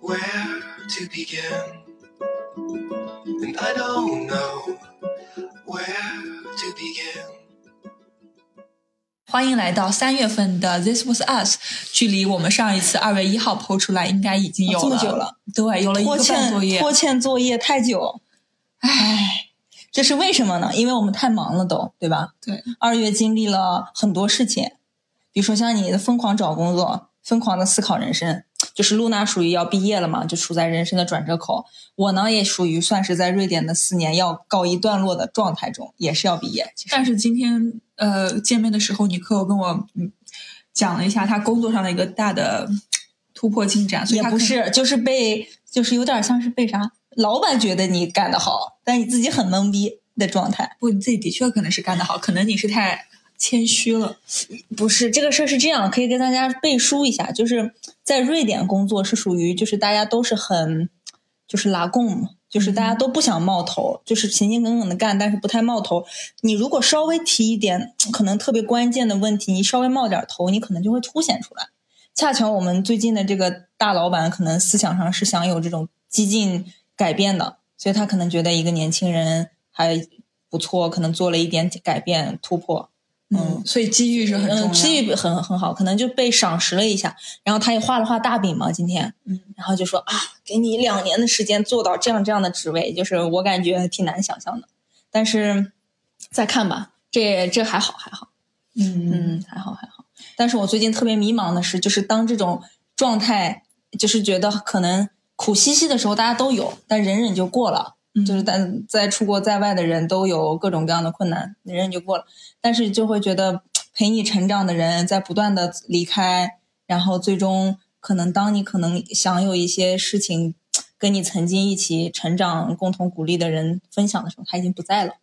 where to begin. And I don't know where to begin. 欢迎来到三月份的 This Was Us，距离我们上一次二月一号抛出来，应该已经有这么久了，对，有了一拖个半作业。欠拖欠作业太久，唉，这是为什么呢？因为我们太忙了都，对吧？对，二月经历了很多事情，比如说像你的疯狂找工作，疯狂的思考人生，就是露娜属于要毕业了嘛，就处在人生的转折口。我呢也属于算是在瑞典的四年要告一段落的状态中，也是要毕业。但是今天呃见面的时候，尼克有跟我嗯讲了一下他工作上的一个大的嗯突破进展，所以也他不是，就是被，就是有点像是被啥，老板觉得你干得好，但你自己很懵逼的状态。不，你自己的确可能是干得好，可能你是太谦虚了。不是这个事儿是这样，可以跟大家背书一下，就是在瑞典工作是属于就是大家都是很就是拉贡嘛，就是大家都不想冒头，就是勤勤恳恳的干，但是不太冒头。你如果稍微提一点可能特别关键的问题，你稍微冒点头，你可能就会凸显出来。恰巧我们最近的这个大老板可能思想上是想有这种激进改变的，所以他可能觉得一个年轻人还不错，可能做了一点改变突破。嗯，所以机遇是很重要嗯，机遇很很好，可能就被赏识了一下，然后他也画了画大饼嘛，今天，嗯，然后就说啊，给你两年的时间做到这样这样的职位，就是我感觉挺难想象的，但是再看吧，这这还好还好，嗯嗯，还好还好。但是我最近特别迷茫的是，就是当这种状态，就是觉得可能苦兮兮的时候，大家都有，但忍忍就过了。嗯就是但在出国在外的人都有各种各样的困难，忍忍就过了。但是就会觉得陪你成长的人在不断的离开，然后最终可能当你可能想有一些事情跟你曾经一起成长、共同鼓励的人分享的时候，他已经不在了，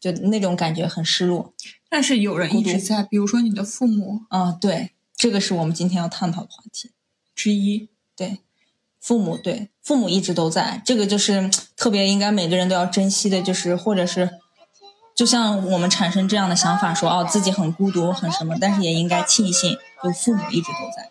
就那种感觉很失落。但是有人一直在，比如说你的父母啊，对，这个是我们今天要探讨的话题。之一。对，父母对父母一直都在，这个就是特别应该每个人都要珍惜的，就是或者是，就像我们产生这样的想法说，哦，自己很孤独，很什么，但是也应该庆幸，有父母一直都在。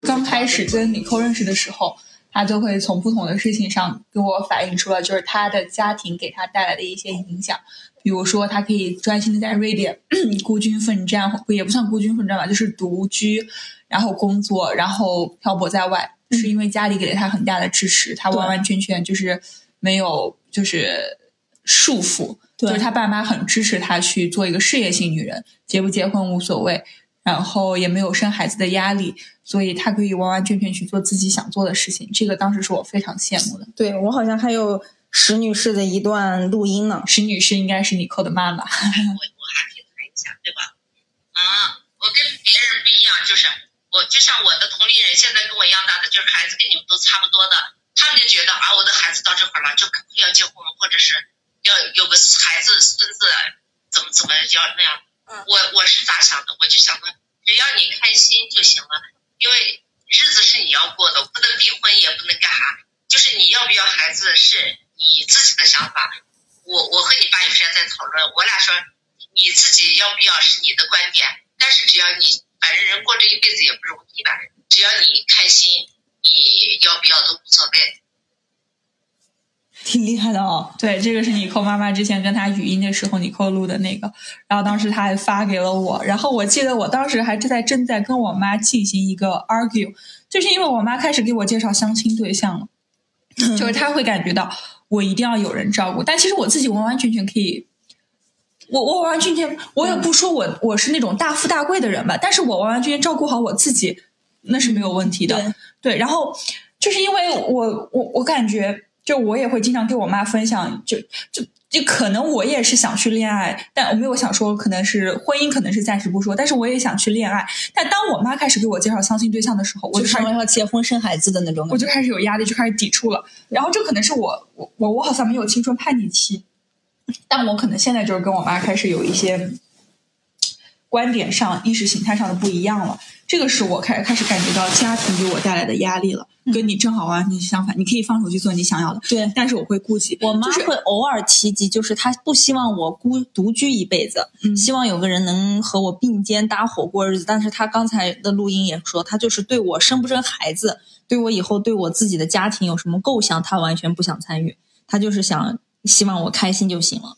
刚开始跟米扣认识的时候，他就会从不同的事情上给我反映出了，就是他的家庭给他带来的一些影响。比如说，他可以专心的在瑞典孤军奋战，也不算孤军奋战吧，就是独居，然后工作，然后漂泊在外，是因为家里给了他很大的支持，他完完全全就是没有就是束缚，对就是他爸妈很支持他去做一个事业性女人，结不结婚无所谓，然后也没有生孩子的压力，所以他可以完完全全去做自己想做的事情。这个当时是我非常羡慕的。对我好像还有石女士的一段录音呢。石女士应该是尼寇的妈妈，我我还可以谈一下，对吧？啊，我跟别人不一样，就是我就像我的同龄人，现在跟我一样大的，就是孩子跟你们都差不多的，他们就觉得啊，我的孩子到这会儿了，就肯定要结婚，或者是要有个孩子、孙子，怎么怎么要那样。我我是咋想的？我就想的，只要你开心就行了，因为日子是你要过的，不能逼婚，也不能干啥，就是你要不要孩子是你自己的想法。我我和你爸有时间在讨论，我俩说你自己要不要是你的观点，但是只要你反正人过这一辈子也不容易吧，只要你开心，你要不要都无所谓。挺厉害的哦，对，这个是你扣妈妈之前跟她语音的时候，你扣录的那个，然后当时她还发给了我，然后我记得我当时还正在正在跟我妈进行一个 argue，就是因为我妈开始给我介绍相亲对象了，就是她会感觉到我一定要有人照顾，但其实我自己完完全全可以。我我完完全全，我也不说我我是那种大富大贵的人吧，但是我完完全全照顾好我自己，那是没有问题的。对对，然后就是因为我我我感觉，就我也会经常跟我妈分享，就就就可能我也是想去恋爱，但我没有想说可能是婚姻，可能是暂时不说，但是我也想去恋爱。但当我妈开始给我介绍相亲对象的时候，我就开始是要结婚生孩子的那种。我就开始有压力，就开始抵触了。然后这可能是我我我我好像没有青春叛逆期，但我可能现在就是跟我妈开始有一些观点上、意识形态上的不一样了。这个是我开开始感觉到家庭给我带来的压力了，跟你正好完全相反。你可以放手去做你想要的，对但是我会顾及。我妈会偶尔提及，就是她不希望我孤独居一辈子，嗯希望有个人能和我并肩搭伙过日子。但是她刚才的录音也说，她就是对我生不生孩子，对我以后对我自己的家庭有什么构想，她完全不想参与。她就是想希望我开心就行了。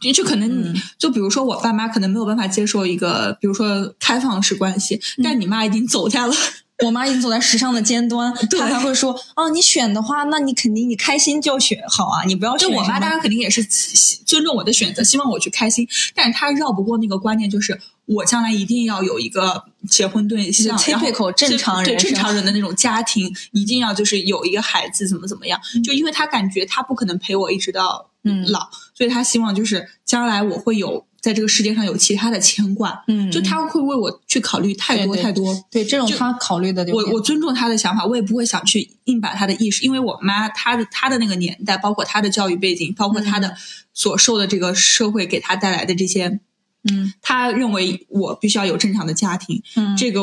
就就可能你、嗯就比如说我爸妈可能没有办法接受一个，比如说开放式关系，嗯但你妈已经走在了。我妈已经走在时尚的尖端，她还会说：“哦，你选的话，那你肯定你开心就选好啊，你不要选就我妈当然肯定也是喜尊重我的选择，希望我去开心，但是她绕不过那个观念，就是我将来一定要有一个结婚对象，然后正常人对正常人的那种家庭，一定要就是有一个孩子，怎么怎么样，就因为她感觉她不可能陪我一直到嗯老，所以他希望就是将来我会有在这个世界上有其他的牵挂，嗯，就他会为我去考虑太多太多。对这种就她考虑的我我尊重他的想法，我也不会想去硬把他的意识，因为我妈她的她的那个年代，包括她的教育背景，包括她的所受的这个社会给她带来的这些，嗯。她认为我必须要有正常的家庭，嗯。这个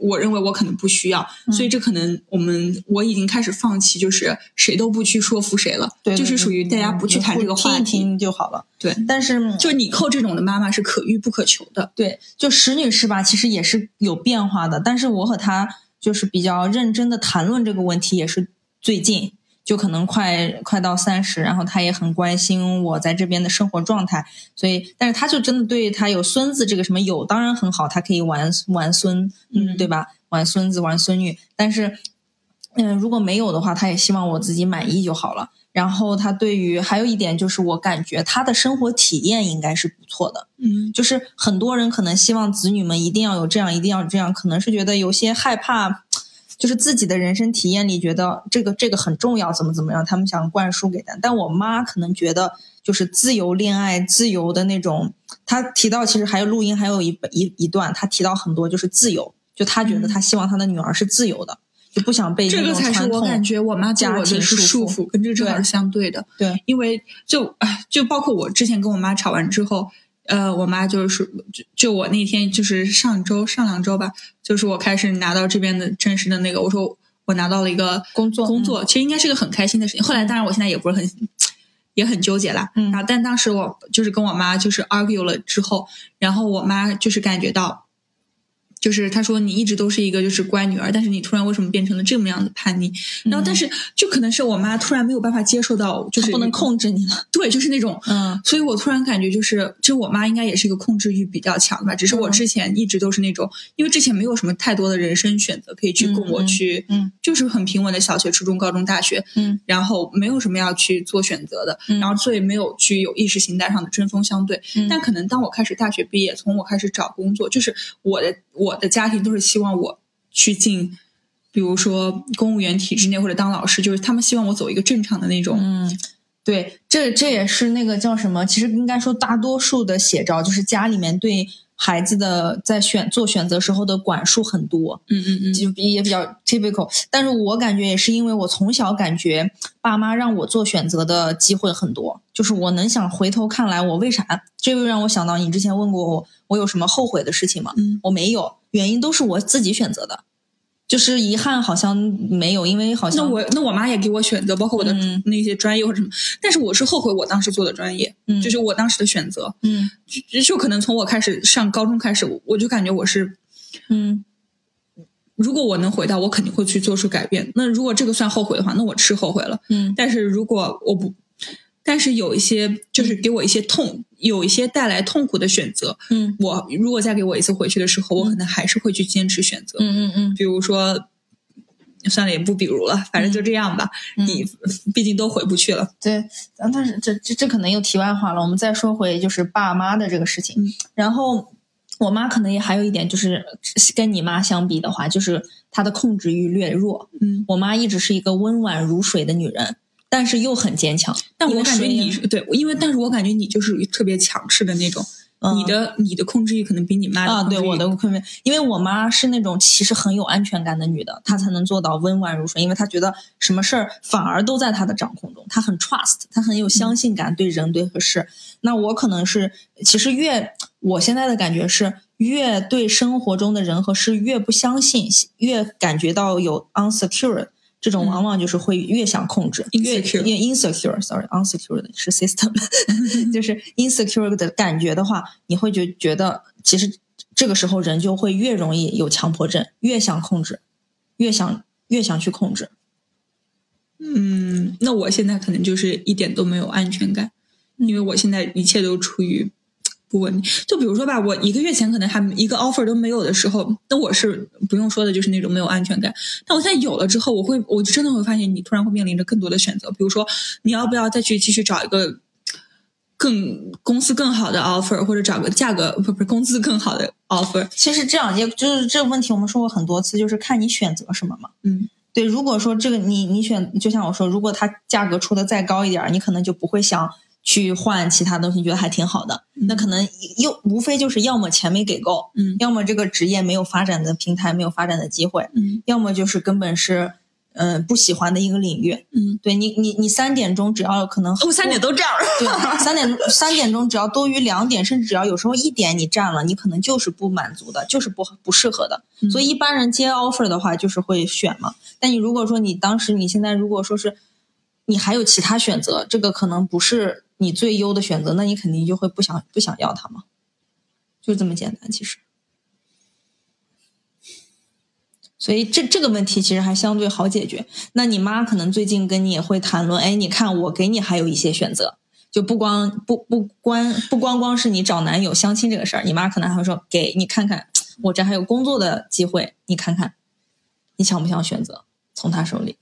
我认为我可能不需要，所以这可能我们我已经开始放弃，就是谁都不去说服谁了，对，就是属于大家不去谈这个话题，听一听就好了。对，但是就你扣这种的妈妈是可遇不可求的，对，就石女士吧，其实也是有变化的。但是我和她就是比较认真的谈论这个问题，也是最近，就可能快快到三十，然后他也很关心我在这边的生活状态。所以，但是他就真的对他有孙子这个什么有，当然很好，他可以玩玩孙，嗯对吧？玩孙子玩孙女，但是。嗯，如果没有的话，他也希望我自己满意就好了。然后他对于还有一点就是，我感觉他的生活体验应该是不错的。嗯就是很多人可能希望子女们一定要有这样，一定要有这样，可能是觉得有些害怕，就是自己的人生体验里觉得这个这个很重要，怎么怎么样，他们想灌输给咱。但我妈可能觉得就是自由恋爱、自由的那种。她提到其实还有录音，还有一一一段，她提到很多就是自由，就她觉得她希望她的女儿是自由的，就不想被这个才是我感觉我妈对我家庭的是束缚缚，跟这个正好是相对的。对，因为就哎，就包括我之前跟我妈吵完之后，呃，我妈就是说就就我那天就是上周上两周吧，就是我开始拿到这边的正式的那个，我说我拿到了一个工作工作，其实应该是个很开心的事情。后来当然我现在也不是很。也很纠结啦，嗯然后但当时我就是跟我妈就是 argue 了之后，然后我妈就是感觉到，就是他说你一直都是一个就是乖女儿，但是你突然为什么变成了这么样的叛逆？然后但是就可能是我妈突然没有办法接受到，就是不能控制你了。对，就是那种，嗯所以我突然感觉就是，就我妈应该也是一个控制欲比较强的吧，只是我嗯之前一直都是那种，因为之前没有什么太多的人生选择可以去供我去，嗯就是很平稳的小学、初中、高中、大学，嗯然后没有什么要去做选择的，嗯然后所以没有去有意识形态上的针锋相对。嗯但可能当我开始大学毕业，从我开始找工作，就是我的我的家庭都是希望我去进，比如说公务员体制内或者当老师，就是他们希望我走一个正常的那种。嗯，对，这这也是那个叫什么？其实应该说大多数的写照，就是家里面对孩子的在选做选择时候的管束很多，嗯嗯嗯，就比也比较 typical。但是我感觉也是因为我从小感觉爸妈让我做选择的机会很多，就是我能想回头看来，我为啥？这又让我想到你之前问过我，我有什么后悔的事情吗？嗯我没有，原因都是我自己选择的。就是遗憾好像没有，因为好像那像我那我妈也给我选择，包括我的嗯。那些专业或者什么，但是我是后悔我当时做的专业，嗯。就是我当时的选择，嗯。就就可能从我开始上高中开始，我我就感觉我是，嗯。如果我能回到，我肯定会去做出改变。那如果这个算后悔的话，那我是后悔了。嗯。但是如果我不，但是有一些就是给我一些痛，有一些带来痛苦的选择，嗯我如果再给我一次回去的时候，我可能还是会去坚持选择。嗯嗯嗯比如说，算了，也不比如了，反正就这样吧。嗯你毕竟都回不去了。对，但但是这这这可能又题外话了。我们再说回就是爸妈的这个事情。嗯然后我妈可能也还有一点，就是跟你妈相比的话，就是她的控制欲略弱。嗯我妈一直是一个温婉如水的女人，但是又很坚强。但我感觉你是对，因为但是我感觉你就是特别强势的那种，嗯你的你的控制欲可能比你妈的啊，对控制欲我的困惑，因为我妈是那种其实很有安全感的女的，她才能做到温婉如水，因为她觉得什么事儿反而都在她的掌控中，她很 trust，她很有相信感，对人对和事。那我可能是，其实越我现在的感觉是，越对生活中的人和事越不相信，越感觉到有 unsecure。这种嗯。往往就是会越想控制，越 Insecure 越 insecure，sorry，unsecure 的是 system，就是 insecure 的感觉的话，你会觉觉得其实这个时候人就会越容易有强迫症，越想控制，越想越想去控制。嗯，那我现在可能就是一点都没有安全感，因为我现在一切都处于不稳定。就比如说吧，我一个月前可能还一个 offer 都没有的时候，那我是不用说的，就是那种没有安全感。但我现在有了之后，我会，我就真的会发现，你突然会面临着更多的选择，比如说你要不要再去继续找一个更公司更好的 offer，或者找个价格不不是工资更好的 offer。其实这样，也就是这个问题，我们说过很多次，就是看你选择什么嘛。嗯，对，如果说这个你你选，就像我说，如果它价格出的再高一点儿，你可能就不会想去换其他东西，觉得还挺好的。那可能又无非就是要么钱没给够，嗯要么这个职业没有发展的平台，没有发展的机会，嗯要么就是根本是嗯、呃不喜欢的一个领域。嗯，对你你你三点钟只要可能我三点都这样。对，三点三点钟只要多于两点，甚至只要有时候一点你占了，你可能就是不满足的，就是不不适合的。嗯所以一般人接 offer 的话，就是会选嘛。但你如果说你当时你现在如果说是你还有其他选择，这个可能不是你最优的选择，那你肯定就会不想不想要它嘛，就这么简单。其实，所以这这个问题其实还相对好解决。那你妈可能最近跟你也会谈论，哎，你看我给你还有一些选择，就不光不不光不光光是你找男友相亲这个事儿，你妈可能还会说，给你看看，我这还有工作的机会，你看看，你想不想选择从他手里？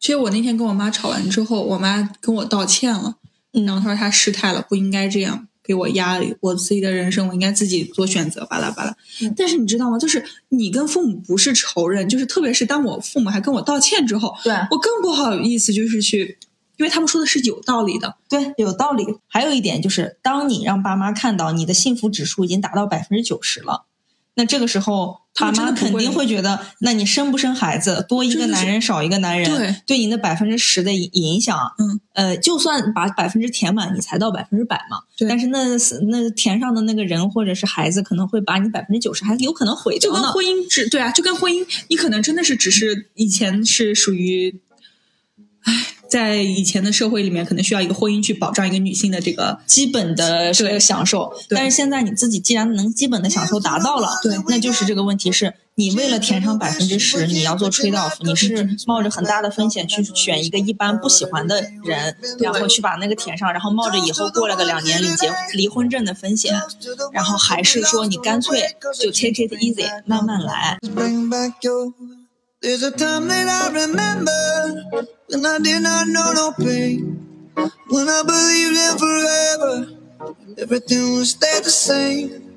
其实我那天跟我妈吵完之后，我妈跟我道歉了，嗯然后他说他失态了，不应该这样给我压力，我自己的人生我应该自己做选择，巴拉巴拉。嗯但是你知道吗？就是你跟父母不是仇人，就是特别是当我父母还跟我道歉之后，对我更不好意思，就是去，因为他们说的是有道理的。对，有道理。还有一点就是，当你让爸妈看到你的幸福指数已经达到百分之九十了，那这个时候爸他妈肯定会会觉得，那你生不生孩子，多一个男人少一个男人，对你的百分之十的影影响，嗯，呃，就算把百分之填满，你才到百分之百嘛。对但是那那填上的那个人或者是孩子，可能会把你百分之九十还有可能毁掉呢。就跟婚姻只对啊，就跟婚姻，你可能真的是只是以前是属于，唉，在以前的社会里面，可能需要一个婚姻去保障一个女性的这个基本的这个享受，对。但是现在你自己既然能基本的享受达到了，对。那就是这个问题是你为了填上百分之十，你要做 trade off，你是冒着很大的风险去选一个一般不喜欢的人，然后去把那个填上，然后冒着以后过了个两年领结离婚证的风险，然后还是说你干脆就 take it easy，慢慢来。There's a time that I remember when I did not know no pain. When I believed in forever, everything would stay the same.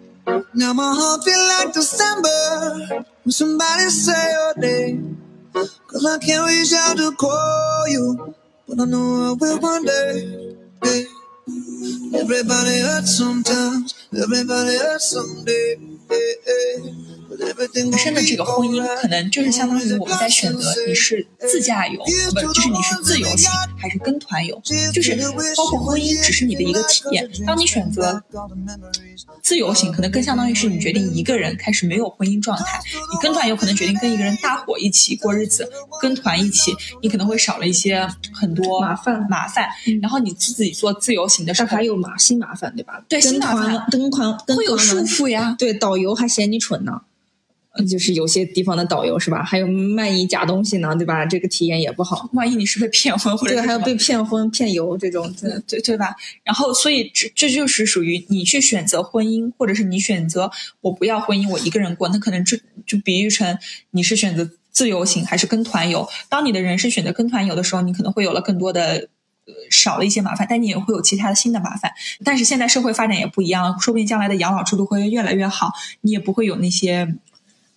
Now my heart feel like December when somebody say your name. Cause I can't reach out to call you, but I know I will one day. Yeah. Everybody hurts sometimes, everybody hurts someday. Yeah, yeah. 本身的这个婚姻可能就是相当于我们在选择你是自驾游，不就是你是自由行还是跟团游，就是包括婚姻只是你的一个体验。当你选择自由行，可能更相当于是你决定一个人开始没有婚姻状态；你跟团游可能决定跟一个人搭伙一起过日子，跟团一起，你可能会少了一些很多麻烦麻烦。然后你自己做自由行的时候，但还有麻新麻烦对吧？对新麻烦团跟团会有束缚呀。对，导游还嫌你蠢呢。呃就是有些地方的导游是吧？还有卖你假东西呢，对吧？这个体验也不好。万一你是被骗婚或者对，还有被骗婚、骗游这种，对对对吧？然后，所以这这就是属于你去选择婚姻，或者是你选择我不要婚姻，我一个人过，那可能就就比喻成你是选择自由行还是跟团游。当你的人生选择跟团游的时候，你可能会有了更多的。呃少了一些麻烦，但你也会有其他的新的麻烦。但是现在社会发展也不一样了，说不定将来的养老制度会越来越好，你也不会有那些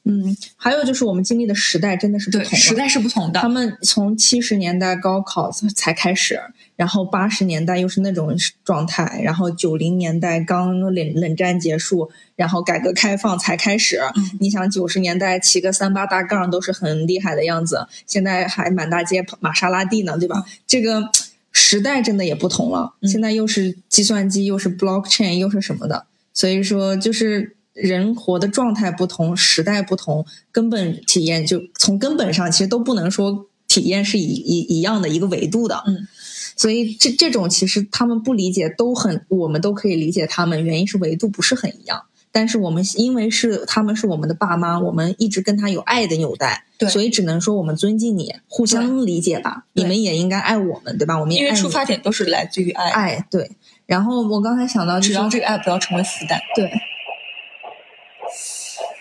嗯，还有就是我们经历的时代真的是不同了。时代是不同的他。们从七十年代高考才开始，然后八十年代又是那种状态，然后九零年代刚冷冷战结束，然后改革开放才开始。嗯你想九十年代骑个三八大杠都是很厉害的样子，现在还满大街跑玛莎拉蒂呢，对吧？这个时代真的也不同了，嗯现在又是计算机，又是 blockchain，又是什么的，所以说就是。人活的状态不同，时代不同，根本体验就从根本上其实都不能说体验是一一一样的一个维度的。嗯，所以这这种其实他们不理解，都很我们都可以理解他们，原因是维度不是很一样。但是我们因为是他们是我们的爸妈，我们一直跟他有爱的纽带，对所以只能说我们尊敬你，互相理解吧。你们也应该爱我们，对吧？我们因为出发点都是来自于爱，爱对。然后我刚才想到，就是只要这个爱不要成为负担。对，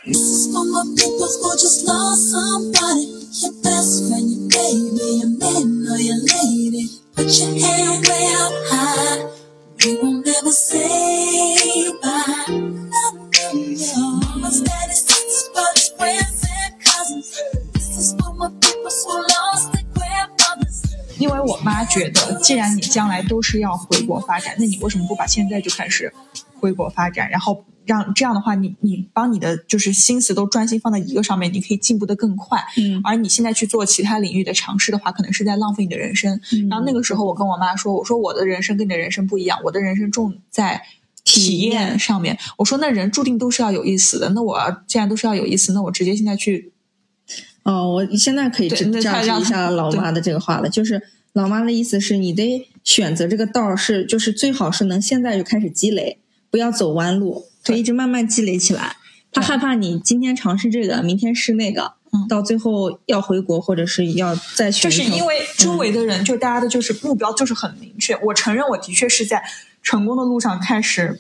This is for my people who just lost somebody. Your best friend, your baby, your man or your lady. Put your hand way up high. We won't ever say bye. No, no, no. Mama's, daddy's, sisters, brothers, friends, and cousins. This is for my people who lost their grandmothers. 因为我妈觉得，既然你将来都是要回国发展，那你为什么不把现在就开始回国发展？然后让这样的话，你你帮你的就是心思都专心放在一个上面，你可以进步的更快。嗯而你现在去做其他领域的尝试的话，可能是在浪费你的人生。嗯然后那个时候，我跟我妈说，我说我的人生跟你的人生不一样，我的人生重在。体体验验上面，我说那人注定都是要有意思的。那我要既然都是要有意思，那我直接现在去哦，我现在可以对那支价值他让他一下老妈的这个话了，就是老妈的意思是你得选择这个道是，就是最好是能现在就开始积累，不要走弯路，可以一直慢慢积累起来。他害怕你今天尝试这个，明天试那个，嗯到最后要回国或者是要再去就是因为周围的人，就大家的就是目标就是很明确。我承认，我的确是在成功的路上开始，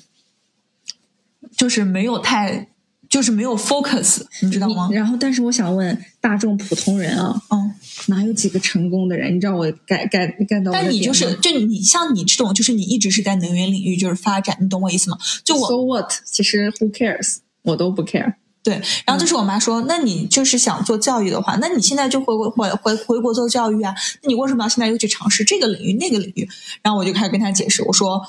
就是没有太，就是没有 focus，你知道吗？然后，但是我想问大众普通人啊，嗯，哪有几个成功的人？你知道我 get get get 到但你就是就你像你这种，就是你一直是在能源领域就是发展，你懂我意思吗？就我 so what？其实 who cares？我都不 care。对，然后就是我妈说，那你就是想做教育的话，那你现在就回国回回回国做教育啊？那你为什么要现在又去尝试这个领域那个领域？然后我就开始跟她解释，我说，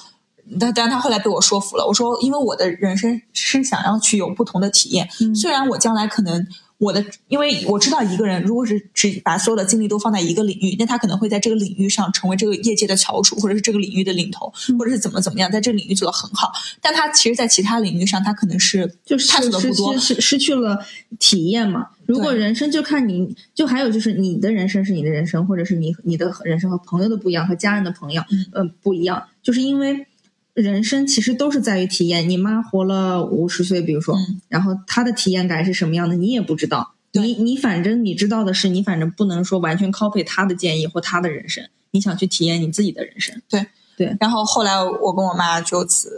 但但他后来被我说服了，我说，因为我的人生是想要去有不同的体验，嗯虽然我将来可能。我的，因为我知道一个人如果是只把所有的精力都放在一个领域，那他可能会在这个领域上成为这个业界的翘楚，或者是这个领域的领头，或者是怎么怎么样，在这个领域做得很好。但他其实，在其他领域上，他可能是就是探索的失不多失。失失去了体验嘛。如果人生就看你，就还有就是你的人生是你的人生，或者是你你的人生和朋友的不一样，和家人的朋友嗯呃不一样，就是因为人生其实都是在于体验。你妈活了五十岁，比如说，嗯然后她的体验感是什么样的，你也不知道。你你反正你知道的是，你反正不能说完全 copy 她的建议或她的人生，你想去体验你自己的人生。对对然后后来我跟我妈就此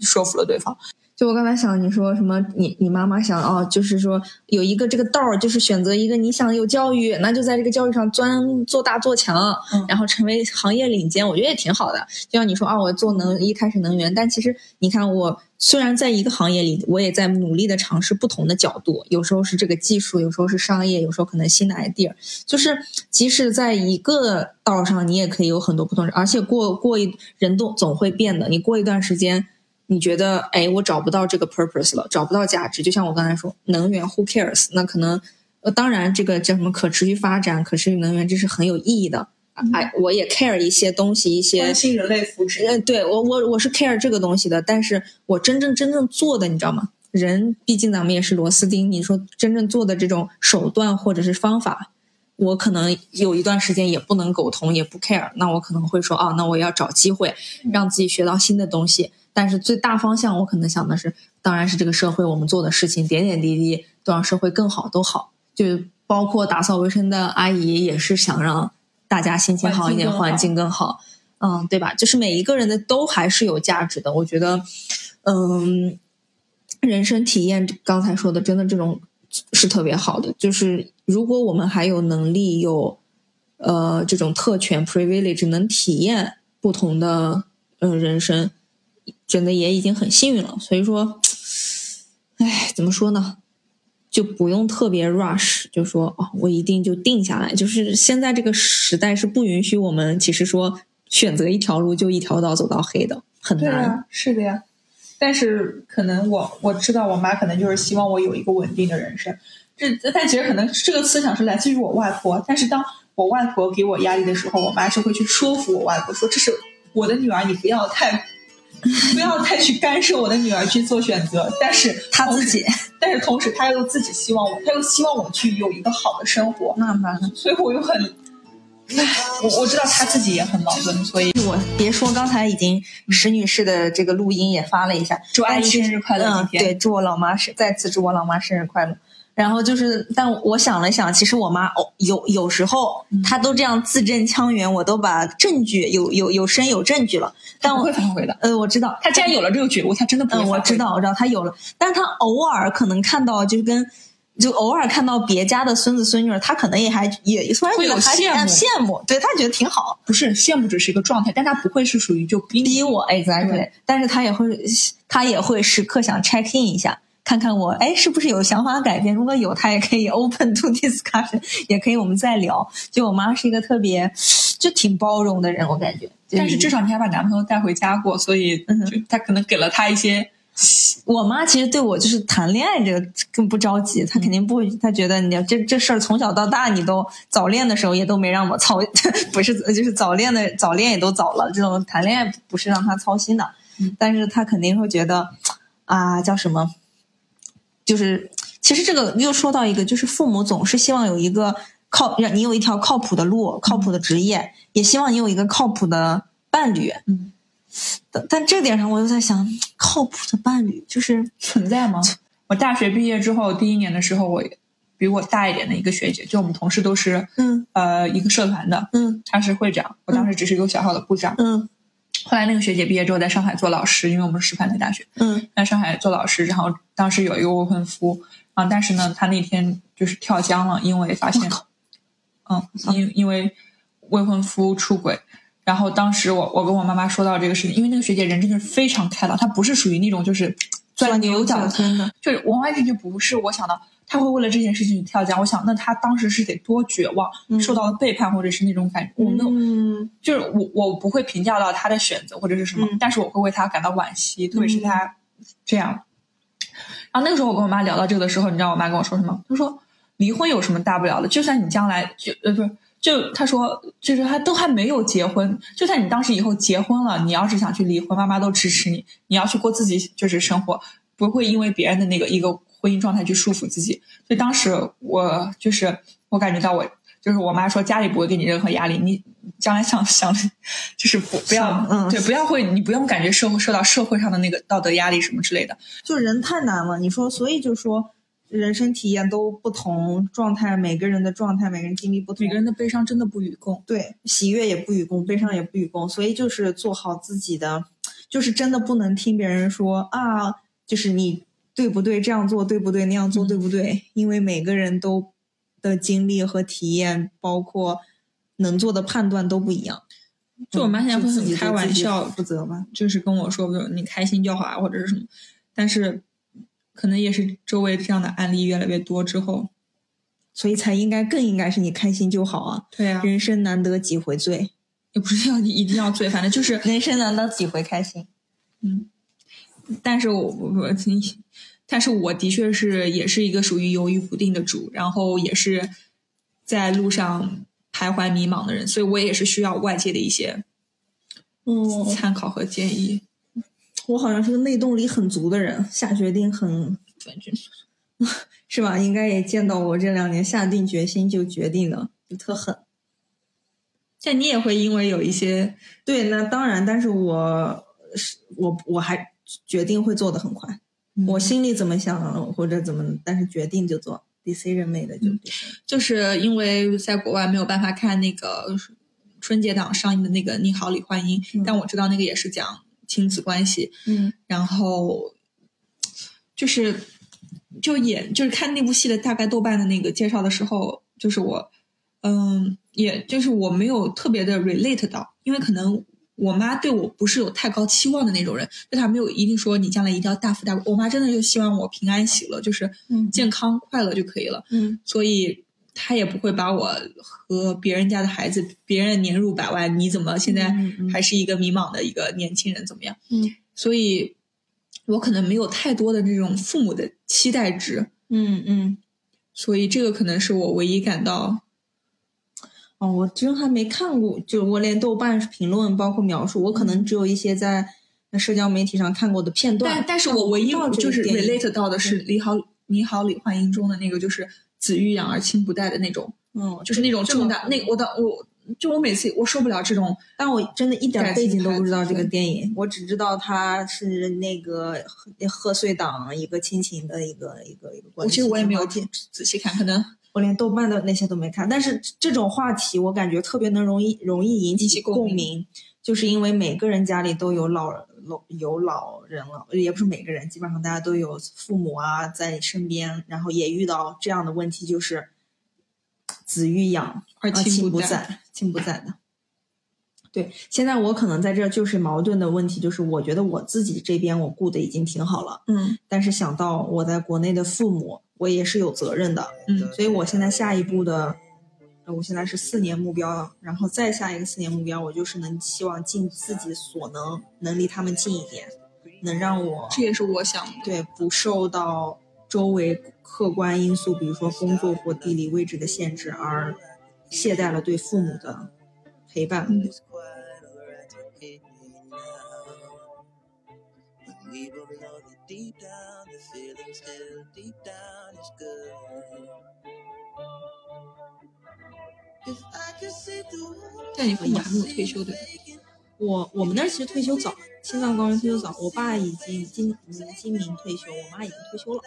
说服了对方。就我刚才想你说什么，你你妈妈想哦，就是说有一个这个道儿，就是选择一个你想有教育，那就在这个教育上钻做大做强，嗯然后成为行业领先，我觉得也挺好的。就像你说啊，我做能一开始能源，但其实你看我虽然在一个行业里，我也在努力的尝试不同的角度，有时候是这个技术，有时候是商业，有时候可能新的 idea，就是即使在一个道上，你也可以有很多不同，而且过过一人都总会变的，你过一段时间。你觉得，哎，我找不到这个 purpose 了，找不到价值。就像我刚才说，能源 who cares？那可能，呃，当然这个叫什么可持续发展、可持续能源，这是很有意义的。哎，我也 care 一些东西，一些心人类福祉。嗯，对我我我是 care 这个东西的，但是我真正真正做的，你知道吗？人毕竟咱们也是螺丝钉，你说真正做的这种手段或者是方法，我可能有一段时间也不能苟同，也不 care，那我可能会说啊，那我要找机会让自己学到新的东西。但是最大方向，我可能想的是，当然是这个社会我们做的事情，点点滴滴都让社会更好都好，就包括打扫卫生的阿姨也是想让大家心情好一点，环环境境更好。嗯，对吧？就是每一个人的都还是有价值的。我觉得，嗯，人生体验刚才说的，真的这种是特别好的。就是如果我们还有能力有呃这种特权 privilege 能体验不同的嗯、呃人生，真的也已经很幸运了。所以说，哎，怎么说呢？就不用特别 rush，就说哦，我一定就定下来。就是现在这个时代是不允许我们其实说选择一条路就一条道走到黑的，很难。对啊，是的呀。但是可能我我知道我妈可能就是希望我有一个稳定的人生，这但其实可能这个思想是来自于我外婆。但是当我外婆给我压力的时候，我妈是会去说服我外婆说：“这是我的女儿，你不要太 不要再去干涉我的女儿去做选择。”但是 她自己，但是同时她又自己希望我，她又希望我去有一个好的生活，那完了。所以我又很，唉，我我知道她自己也很矛盾，所以我别说，刚才已经石女士的这个录音也发了一下，祝阿姨生日快乐！嗯，对，祝我老妈生再次祝我老妈生日快乐。然后就是，但我想了想，其实我妈哦，有有时候她都这样字正腔圆，我都把证据有有有声有证据了。但我不会反悔的。呃，我知道，她既然有了这个觉悟，她真的不会嗯，我知道，我知道她有了，但是她偶尔可能看到，就跟就偶尔看到别家的孙子孙女儿，她可能也还也突然觉得还羡慕羡慕，对她觉得挺好。不是羡慕只是一个状态，但她不会是属于就逼逼我 exactly，对但是她也会，她也会时刻想 check in 一下，看看我，哎，是不是有想法改变？如果有，他也可以 open to discussion，也可以我们再聊。就我妈是一个特别就挺包容的人，我感觉。但是至少你还把男朋友带回家过，所以就他可能给了他一些，我妈其实对我就是谈恋爱这个更不着急，她肯定不会，她觉得你这这事儿从小到大你都早恋的时候也都没让我操，不是就是早恋的早恋也都早了，这种谈恋爱不是让她操心的，但是她肯定会觉得啊叫什么，就是其实这个又说到一个，就是父母总是希望有一个靠让你有一条靠谱的路、靠谱的职业，也希望你有一个靠谱的伴侣，嗯，但但这点上我又在想，靠谱的伴侣就是。存在吗？我大学毕业之后第一年的时候，我比我大一点的一个学姐，就我们同事都是嗯呃一个社团的，嗯她是会长，我当时只是一个小小的部长。嗯后来那个学姐毕业之后在上海做老师，因为我们是师范类大学，嗯。在上海做老师，然后当时有一个未婚夫，啊，但是呢，他那天就是跳江了，因为发现，嗯，因因为未婚夫出轨，然后当时我我跟我妈妈说到这个事情，因为那个学姐人真的是非常开朗，她不是属于那种就是钻牛角尖尖的，就是完完全就不是我想到他会为了这件事情去跳江，我想那他当时是得多绝望，嗯受到了背叛或者是那种感觉，我没有。嗯就是我我不会评价到他的选择或者是什么，嗯但是我会为他感到惋惜，特别是他这样。然后那个时候我跟我妈聊到这个的时候，你知道我妈跟我说什么？她说离婚有什么大不了的？就算你将来就呃不是就她说就是她都还没有结婚，就算你当时以后结婚了，你要是想去离婚，妈妈都支持你，你要去过自己就是生活，不会因为别人的那个一个婚姻状态去束缚自己。所以当时我就是我感觉到我就是我妈说家里不会给你任何压力，你将来想想就是不不要嗯对不要会你不用感觉社会受到社会上的那个道德压力什么之类的。就人太难了。你说，所以就说人生体验都不同，状态每个人的状态，每个人经历不同每个，人的悲伤真的不与共。对喜悦也不与共，悲伤也不与共，所以就是做好自己的，就是真的不能听别人说啊，就是你对不对，这样做对不对，那样做嗯对不对？因为每个人都的经历和体验，包括能做的判断都不一样。就我妈现在会很开玩笑，负责吧。就是跟我说，你开心就好啊，或者是什么。但是可能也是周围这样的案例越来越多之后，所以才应该更应该是你开心就好啊！对啊，人生难得几回醉，也不是要你一定要醉，反正就是人生难得几回开心。嗯但是我我我，但是我的确是也是一个属于犹豫不定的主，然后也是在路上徘徊迷茫的人，所以我也是需要外界的一些嗯，参考和建议。我好像是个内动力很足的人，下决定很，是吧？应该也见到我这两年下定决心就决定了，就特狠。像你也会因为有一些对，那当然，但是我是我我还决定会做的很快，我心里怎么想或者怎么，但是决定就做，decision made 就。就是因为在国外没有办法看那个春节档上映的那个《你好，李焕英》嗯但我知道那个也是讲亲子关系，嗯然后就是就演就是看那部戏的大概豆瓣的那个介绍的时候，就是我嗯，也就是我没有特别的 relate 到，因为可能我妈对我不是有太高期望的那种人，对她没有一定说你将来一定要大富大贵。我妈真的就希望我平安喜乐，就是嗯健康快乐就可以了。嗯所以她也不会把我和别人家的孩子，别人年入百万，你怎么现在还是一个迷茫的一个年轻人怎么样？嗯所以，我可能没有太多的这种父母的期待值，嗯嗯。所以这个可能是我唯一感到哦，我真还没看过，就我连豆瓣评论包括描述，我可能只有一些在社交媒体上看过的片段。但但是我唯一就是 relate 到的是《你好你好李焕英》中的那个，就是子欲养而亲不待的那种，嗯，就是那种这个重担。那我的我就我每次我受不了这种，但我真的一点感背景情都不知道这个电影，我只知道它是那个贺贺岁档一个亲情的一个一个一个关系。我其实我也没有仔细看，可能我连豆瓣的那些都没看。但是这种话题，我感觉特别能容易容易引引起起共鸣就是因为每个人家里都有老老有老人了，也不是每个人，基本上大家都有父母啊在身边，然后也遇到这样的问题，就是子欲养而啊亲。不在，亲不在的。对，现在我可能在这就是矛盾的问题，就是我觉得我自己这边我顾的已经挺好了，嗯但是想到我在国内的父母，我也是有责任的，嗯所以我现在下一步的，呃我现在是四年目标，然后再下一个四年目标，我就是能希望尽自己所能，能离他们近一点，能让我这也是我想的。对不受到周围客观因素，比如说工作或地理位置的限制，而懈怠了对父母的陪伴。嗯但你父母还没有退休对吧？我我们那儿其实退休早，青藏高原退休早。我爸已经今今今年退休，我妈已经退休了。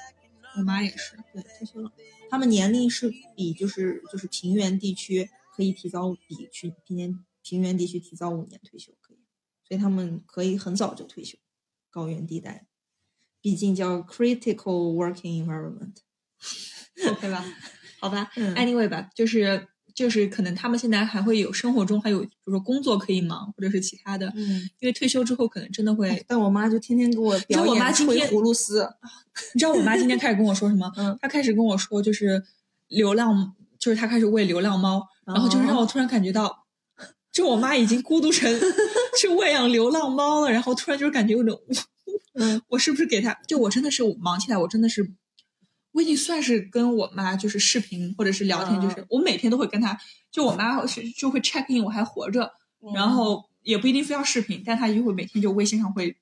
我妈也是。对，退休了。他们年龄是比就是就是平原地区可以提早比去平原平原地区提早五年退休可以，所以他们可以很早就退休。高原地带，毕竟叫 critical working environment。OK 吧？好吧、嗯 a n y w a y 吧，就是就是可能他们现在还会有生活中还有比如说工作可以忙，或者是其他的，嗯，因为退休之后可能真的会，但我妈就天天给我表演我妈葫芦丝。你知道我妈今天开始跟我说什么？嗯她开始跟我说就是流浪，就是她开始喂流浪猫，然后就是让我突然感觉到，就我妈已经孤独成 去喂养流浪猫了，然后突然就是感觉有种，嗯，我是不是给她？就我真的是忙起来，我真的是。我已经算是跟我妈就是视频或者是聊天，嗯就是我每天都会跟她，就我妈就会 check in 我还活着，然后也不一定非要视频，但她就会每天就微信上会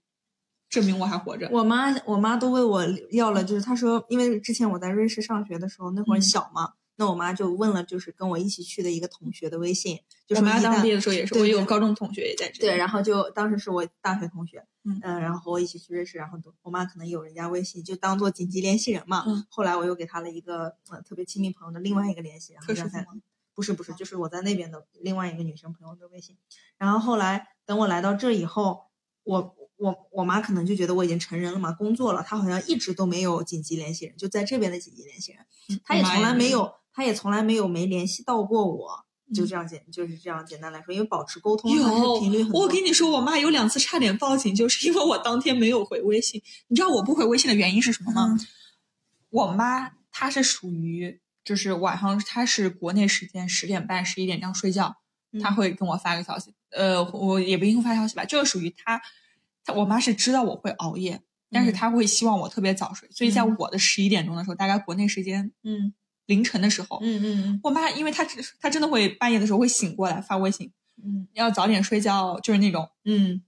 证明我还活着。我妈我妈都问我要了，就是她说，因为之前我在瑞士上学的时候，那会儿嗯小嘛，那我妈就问了，就是跟我一起去的一个同学的微信，就我妈当时毕业的时候也是，我有高中同学也在这。对，然后就当时是我大学同学，嗯然后和我一起去瑞士，然后我妈可能有人家微信，就当做紧急联系人嘛。嗯后来我又给她了一个呃特别亲密朋友的另外一个联系，然后这样才不是不是，就是我在那边的另外一个女生朋友的微信。然后后来等我来到这以后，我我我妈可能就觉得我已经成人了嘛，工作了，她好像一直都没有紧急联系人，就在这边的紧急联系人，她也从来没有，她也从来没有没联系到过我。就嗯这样简，就是这样简单来说，因为保持沟通频率很，我跟你说，我妈有两次差点报警，就是因为我当天没有回微信。你知道我不回微信的原因是什么吗？嗯我妈她是属于，就是晚上她是国内时间十点半、十一点这样睡觉，她嗯会跟我发个消息。呃，我也不一定发消息吧，这个属于她，她我妈是知道我会熬夜，但是嗯她会希望我特别早睡，所以在嗯我的十一点钟的时候，大概国内时间嗯凌晨的时候，嗯嗯我妈因为她只她真的会半夜的时候会醒过来发微信，嗯要早点睡觉，就是那种。嗯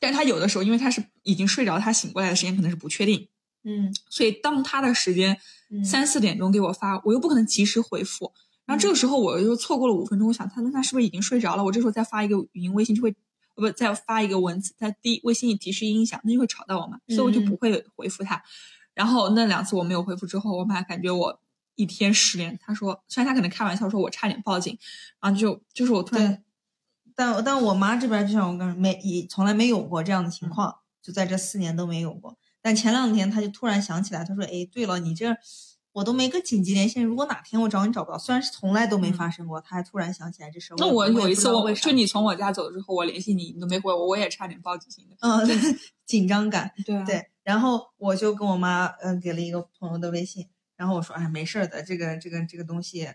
但是她有的时候，因为她是已经睡着，她醒过来的时间可能是不确定，嗯所以当她的时间嗯三四点钟给我发，我又不可能及时回复，然后这个时候我又错过了五分钟，我想她那她是不是已经睡着了？我这时候再发一个语音微信就会，呃不再发一个文字，她第一微信一提示音响，那就会吵到我嘛，所以我就不会回复她。然后那两次我没有回复之后，我妈感觉我一天失联。他说，虽然他可能开玩笑说我差点报警，然后就就是我突然，但但我妈这边就像我刚才没也从来没有过这样的情况，嗯就在这四年都没有过。但前两天他就突然想起来，他说：“哎，对了，你这我都没个紧急连线，如果哪天我找你找不到，虽然是从来都没发生过，他还突然想起来这事。那我有一次我就你从我家走之后，我联系你，你都没回我，我也差点报警的。嗯，对紧张感。对啊，对，然后我就跟我妈嗯、呃给了一个朋友的微信，然后我说哎没事儿的，这个这个这个东西，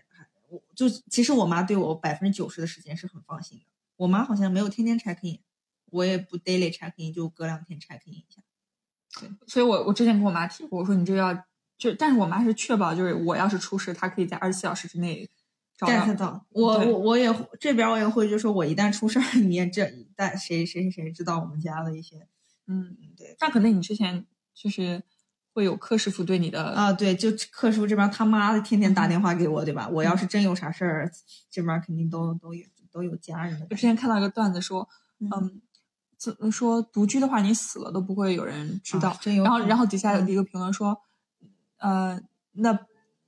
我就其实我妈对我百分之九十的时间是很放心的。我妈好像没有天天 check in，我也不 daily check in，就隔两天 check in 一下。对所以我我之前跟我妈提过，我说你这要就，但是我妈是确保就是我要是出事，她可以在二十四小时之内找 get 到我我我也这边我也会，就说我一旦出事儿，你也这一旦谁谁谁谁知道我们家的一些，嗯，嗯对但可能你之前就是会有客师傅对你的啊对，就客师傅这边他妈的天天打嗯电话给我，对吧？我要是真有啥事儿，这边肯定都都有都有家人的我之前看到一个段子说，嗯嗯，怎么说独居的话，你死了都不会有人知道。啊真有然后，然后底下有一个评论说，呃，那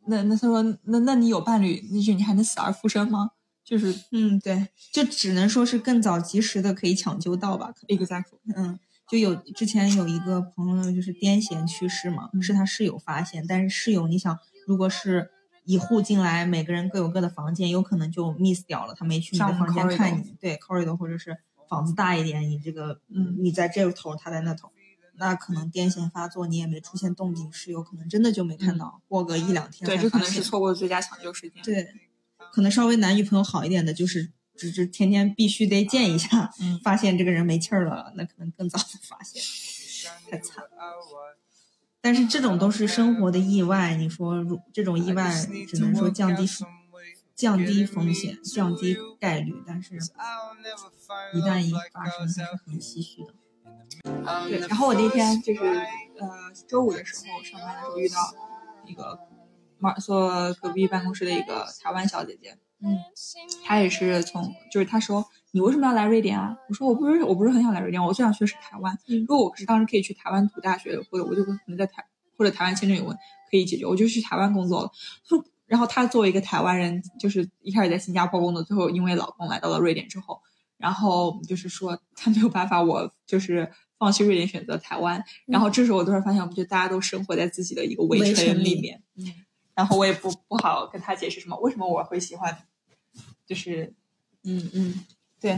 那那他说，那那你有伴侣，那就你还能死而复生吗？就是嗯，对，就只能说是更早及时的可以抢救到吧。可 exactly，嗯，就有之前有一个朋友就是癫痫去世嘛，是他室友发现，但是室友你想，如果是一户进来，每个人各有各的房间，有可能就 miss 掉了，他没去你的像房间看你，对 corridor 或者是房子大一点，你这个嗯你在这头，他在那头。那可能癫痫发作，你也没出现动静，室友可能真的就没看到，过个一两天对，这可能是错过最佳抢救时间。对，可能稍微男女朋友好一点的，就是只是天天必须得见一下，嗯 发现这个人没气儿了，那可能更早的发现，太惨了。但是这种都是生活的意外，你说如这种意外只能说降低降低风险，降低概率，但是一旦一发生，还是很唏嘘的。对，然后我那天就是呃周五的时候上班的时候遇到一个马坐隔壁办公室的一个台湾小姐姐，嗯，他也是从就是他说你为什么要来瑞典啊？我说我不是我不是很想来瑞典，我最想去的是台湾。嗯如果我是当时可以去台湾读大学，或者我就可能在台或者台湾签证有问可以解决，我就去台湾工作了。她说，然后他作为一个台湾人，就是一开始在新加坡工作，最后因为老公来到了瑞典之后，然后就是说他没有办法，我就是放弃瑞典，选择台湾。然后这时候我突然发现，我们就大家都生活在自己的一个围围城里面，嗯，然后我也不不好跟他解释什么，为什么我会喜欢，就是嗯嗯，对，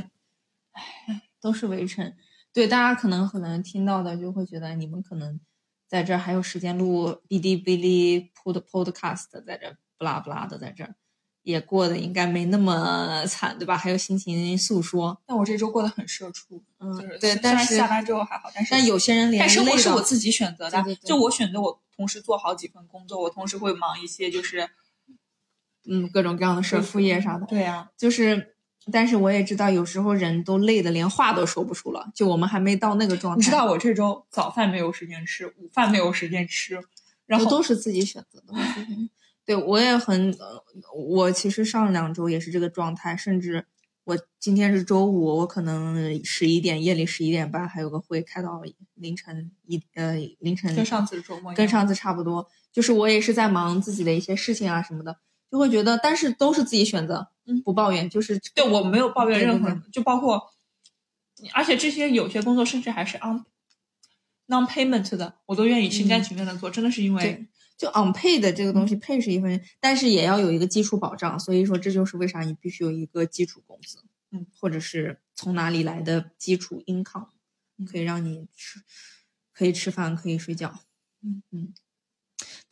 唉，都是围城。对，大家可能可能听到的就会觉得你们可能在这儿还有时间录哔哩哔哩 pod podcast，在这儿不拉不拉的在这儿，也过得应该没那么惨，对吧？还有心情诉说，但我这周过得很社畜，嗯就是对但是下班之后还好，但是但有些人连但生活是我自己选择的，对对对就我选择我同时做好几份工作，我同时会忙一些，就是嗯各种各样的事儿，副业啥的，对呀、就是。但是我也知道，有时候人都累的连话都说不出了，就我们还没到那个状态。你知道我这周早饭没有时间吃，午饭没有时间吃，然后都是自己选择的。对我也很，呃我其实上两周也是这个状态，甚至我今天是周五，我可能十一点夜里十一点半还有个会开到凌晨一呃凌晨，跟上次周末跟上次差不多，就是我也是在忙自己的一些事情啊什么的，就会觉得，但是都是自己选择，嗯。不抱怨，就是对我没有抱怨对对任何，就包括，而且这些有些工作甚至还是 on non payment 的，我都愿意心甘情愿的做，真的是因为就 unpaid 的这个东西，pay 是一份，但是也要有一个基础保障，所以说这就是为啥你必须有一个基础工资，嗯，或者是从哪里来的基础 income，可以让你吃，可以吃饭，可以睡觉，嗯。嗯。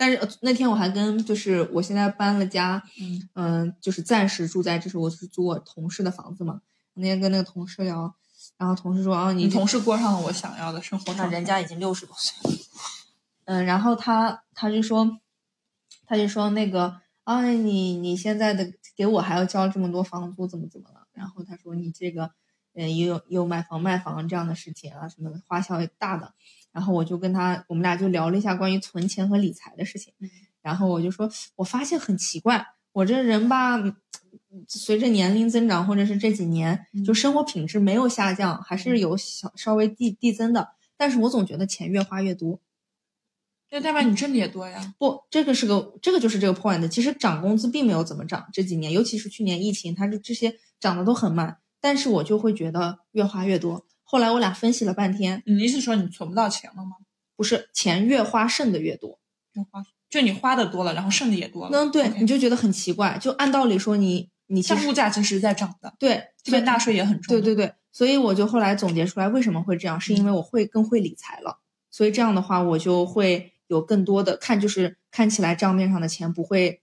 但是呃那天我还跟就是我现在搬了家，嗯嗯、就是暂时住在，这是我是租我同事的房子嘛。那天跟那个同事聊，然后同事说啊，你你同事过上了我想要的生活那，人家已经六十多岁了。嗯，然后他他就说，他就说那个啊，你你现在的给我还要交这么多房租，怎么怎么了？然后他说你这个，呃，也有有买房卖房这样的事情啊，什么的花销也大的。然后我就跟他，我们俩就聊了一下关于存钱和理财的事情。然后我就说，我发现很奇怪，我这人吧，嗯随着年龄增长，或者是这几年，就生活品质没有下降，还是有小稍微递递增的。但是我总觉得钱越花越多。那代表你挣的也多呀。不，这个是个，这个就是这个 point。其实涨工资并没有怎么涨，这几年，尤其是去年疫情，它这这些涨得都很慢。但是我就会觉得越花越多。后来我俩分析了半天，你的意思说你存不到钱了吗？不是钱越花剩的越多。越花就你花的多了，然后剩的也多了。嗯对你就觉得很奇怪。就按道理说你你其像实物价其实在涨的，对这边纳税也很重。对对对，所以我就后来总结出来，为什么会这样，是因为我会更会理财了。所以这样的话，我就会有更多的看，就是看起来账面上的钱不会，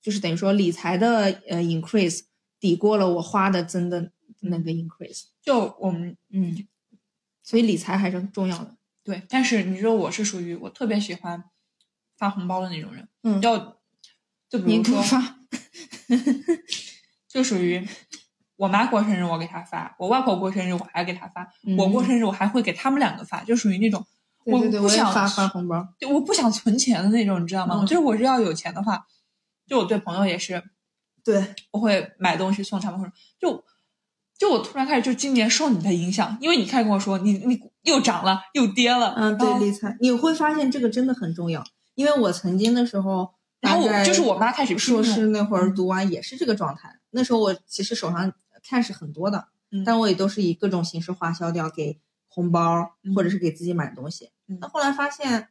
就是等于说理财的呃 increase 抵过了我花的增的那个 increase。就我们嗯，所以理财还是很重要的。对，但是你说我是属于我特别喜欢发红包的那种人，嗯要就比你如说，给我发，就属于我妈过生日我给她发，我外婆过生日我还给她发，嗯我过生日我还会给他们两个发，就属于那种对对对，不想我发发红包。对我不想存钱的那种，你知道吗？嗯就是我是要有钱的话，就我对朋友也是，对，我会买东西送他们，或者就就我突然开始就今年受你的影响，因为你开始跟我说你你又涨了又跌了，嗯，对理财，你会发现这个真的很重要，因为我曾经的时候，然后我就是我妈开始硕士那会儿嗯读完也是这个状态。那时候我其实手上 cash 很多的，嗯但我也都是以各种形式花销掉，给红包嗯或者是给自己买东西。嗯那后来发现，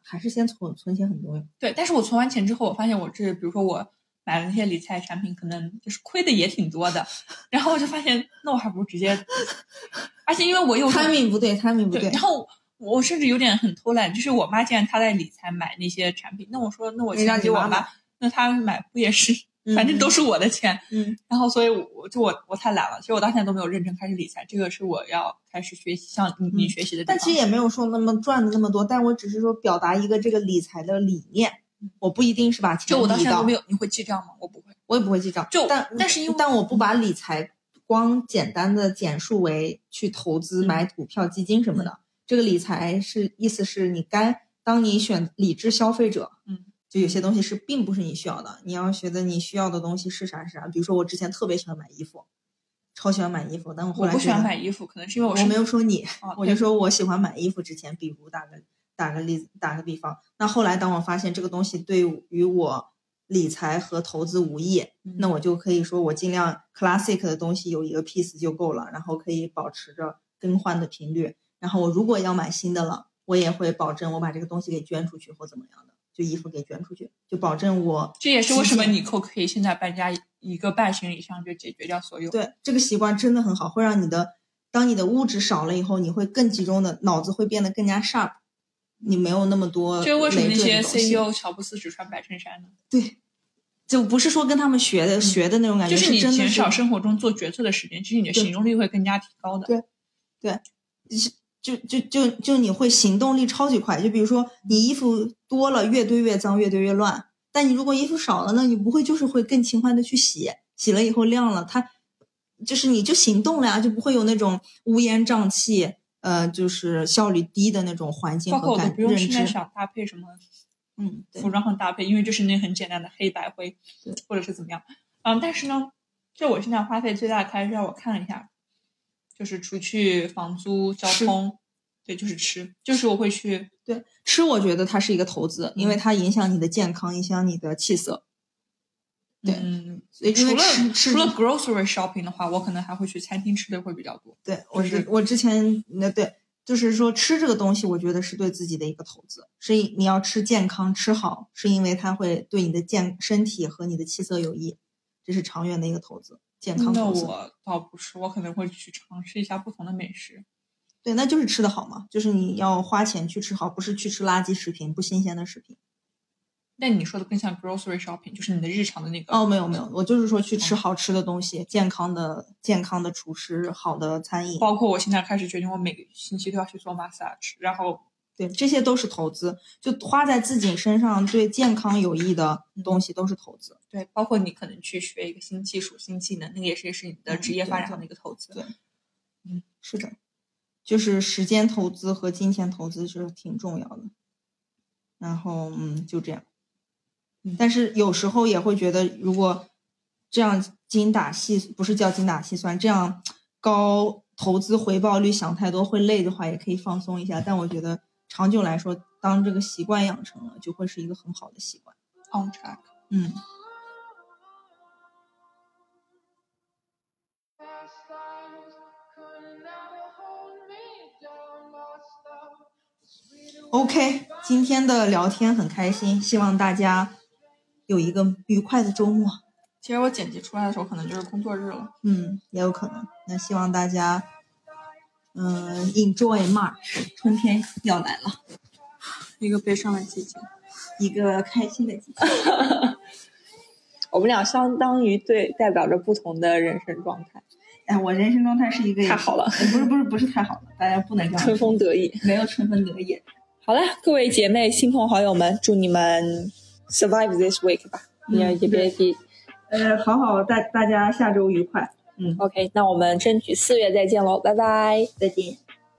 还是先存存钱很重要。对，但是我存完钱之后，我发现我这比如说我买了那些理财产品，可能就是亏的也挺多的，然后我就发现那我还不如直接，而且因为我有 timing 不对，timing 不对，然后我甚至有点很偷懒，就是我妈既然她在理财买那些产品，那我说那我你让钱给我妈妈，那她买不也是，反正都是我的钱，嗯，然后所以我我就我我太懒了，其实我到现在都没有认真开始理财，这个是我要开始学习，向你你嗯学习的。但其实也没有说那么赚的那么多，但我只是说表达一个这个理财的理念。我不一定是把钱就我到现在都没有，你会记账吗？我不会。我也不会记账。就但但是因为但我不把理财光简单的简述为去投资、嗯买股票、基金什么的。这个理财是意思是你该当你选理智消费者，嗯，就有些东西是并不是你需要的，你要觉得你需要的东西是啥是啥。比如说我之前特别喜欢买衣服，超喜欢买衣服，但我后我不喜欢买衣服，可能是因为我没有说你，哦我就说我喜欢买衣服之前，比如打个打个例子，打个比方，那后来当我发现这个东西对于我理财和投资无益，嗯那我就可以说我尽量 classic 的东西有一个 piece 就够了，然后可以保持着更换的频率。然后我如果要买新的了，我也会保证我把这个东西给捐出去或怎么样的，就衣服给捐出去，就保证我这也是为什么你扣可以现在搬家一个半行李箱就解决掉所有。对，这个习惯真的很好，会让你的，当你的物质少了以后，你会更集中的，脑子会变得更加 sharp，你没有那么多就为什么那些 CEO 乔布斯只穿白衬衫呢？对，就不是说跟他们学的、学的那种感觉，嗯就是你真的减少生活中做决策的时间，其实你的行动力会更加提高的。对就就就就你会行动力超级快。就比如说你衣服多了，越堆越脏，越堆越乱。但你如果衣服少了呢，你不会就是会更勤快的去洗，洗了以后晾了，它就是你就行动了呀，就不会有那种乌烟瘴气，呃，就是效率低的那种环境包括和感我都不用。现在想搭配什么嗯，服装上搭配，因为就是那很简单的黑白灰对，或者是怎么样。嗯，但是呢，就我现在花费最大的开销，我看了一下，就是除去房租、交通，对，就是吃，就是我会去对，吃我觉得它是一个投资，因为它影响你的健康，影响你的气色。对嗯，所以除了除了 grocery shopping 的话，我可能还会去餐厅吃的会比较多。对我就是之我之前那对，就是说吃这个东西，我觉得是对自己的一个投资，是因你要吃健康吃好，是因为它会对你的健身体和你的气色有益，这是长远的一个投资，健康那投资。我倒不是，我可能会去尝试一下不同的美食。对，那就是吃的好嘛，就是你要花钱去吃好，不是去吃垃圾食品、不新鲜的食品。但你说的更像 grocery shopping，就是你的日常的那个。哦，没有没有，我就是说去吃哦好吃的东西，健康的健康的厨师，好的餐饮。包括我现在开始决定，我每个星期都要去做 massage，然后对，这些都是投资，就花在自己身上对健康有益的东西都是投资。对，包括你可能去学一个新技术、新技能，那个也是也是你的职业发展上的一个投资。对嗯是的，就是时间投资和金钱投资就是挺重要的。然后，嗯，就这样。嗯但是有时候也会觉得，如果这样精打细不是叫精打细算，这样高投资回报率想太多会累的话，也可以放松一下。但我觉得长久来说，当这个习惯养成了，就会是一个很好的习惯。On track。嗯。OK，今天的聊天很开心，希望大家有一个愉快的周末。其实我剪辑出来的时候，可能就是工作日了。嗯，也有可能。那希望大家，嗯，enjoy March，春天要来了，一个悲伤的季节。一个开心的季节。我们俩相当于对代表着不同的人生状态，哎，我人生状态是一个太好了，不是不是不是太好了，大家不能这样，春风得意。没有春风得意。好了，各位姐妹、亲朋好友们，祝你们 survive this week 吧，嗯也也别急。呃，好好，大大家下周愉快，嗯 OK，那我们争取四月再见喽，拜拜。再见。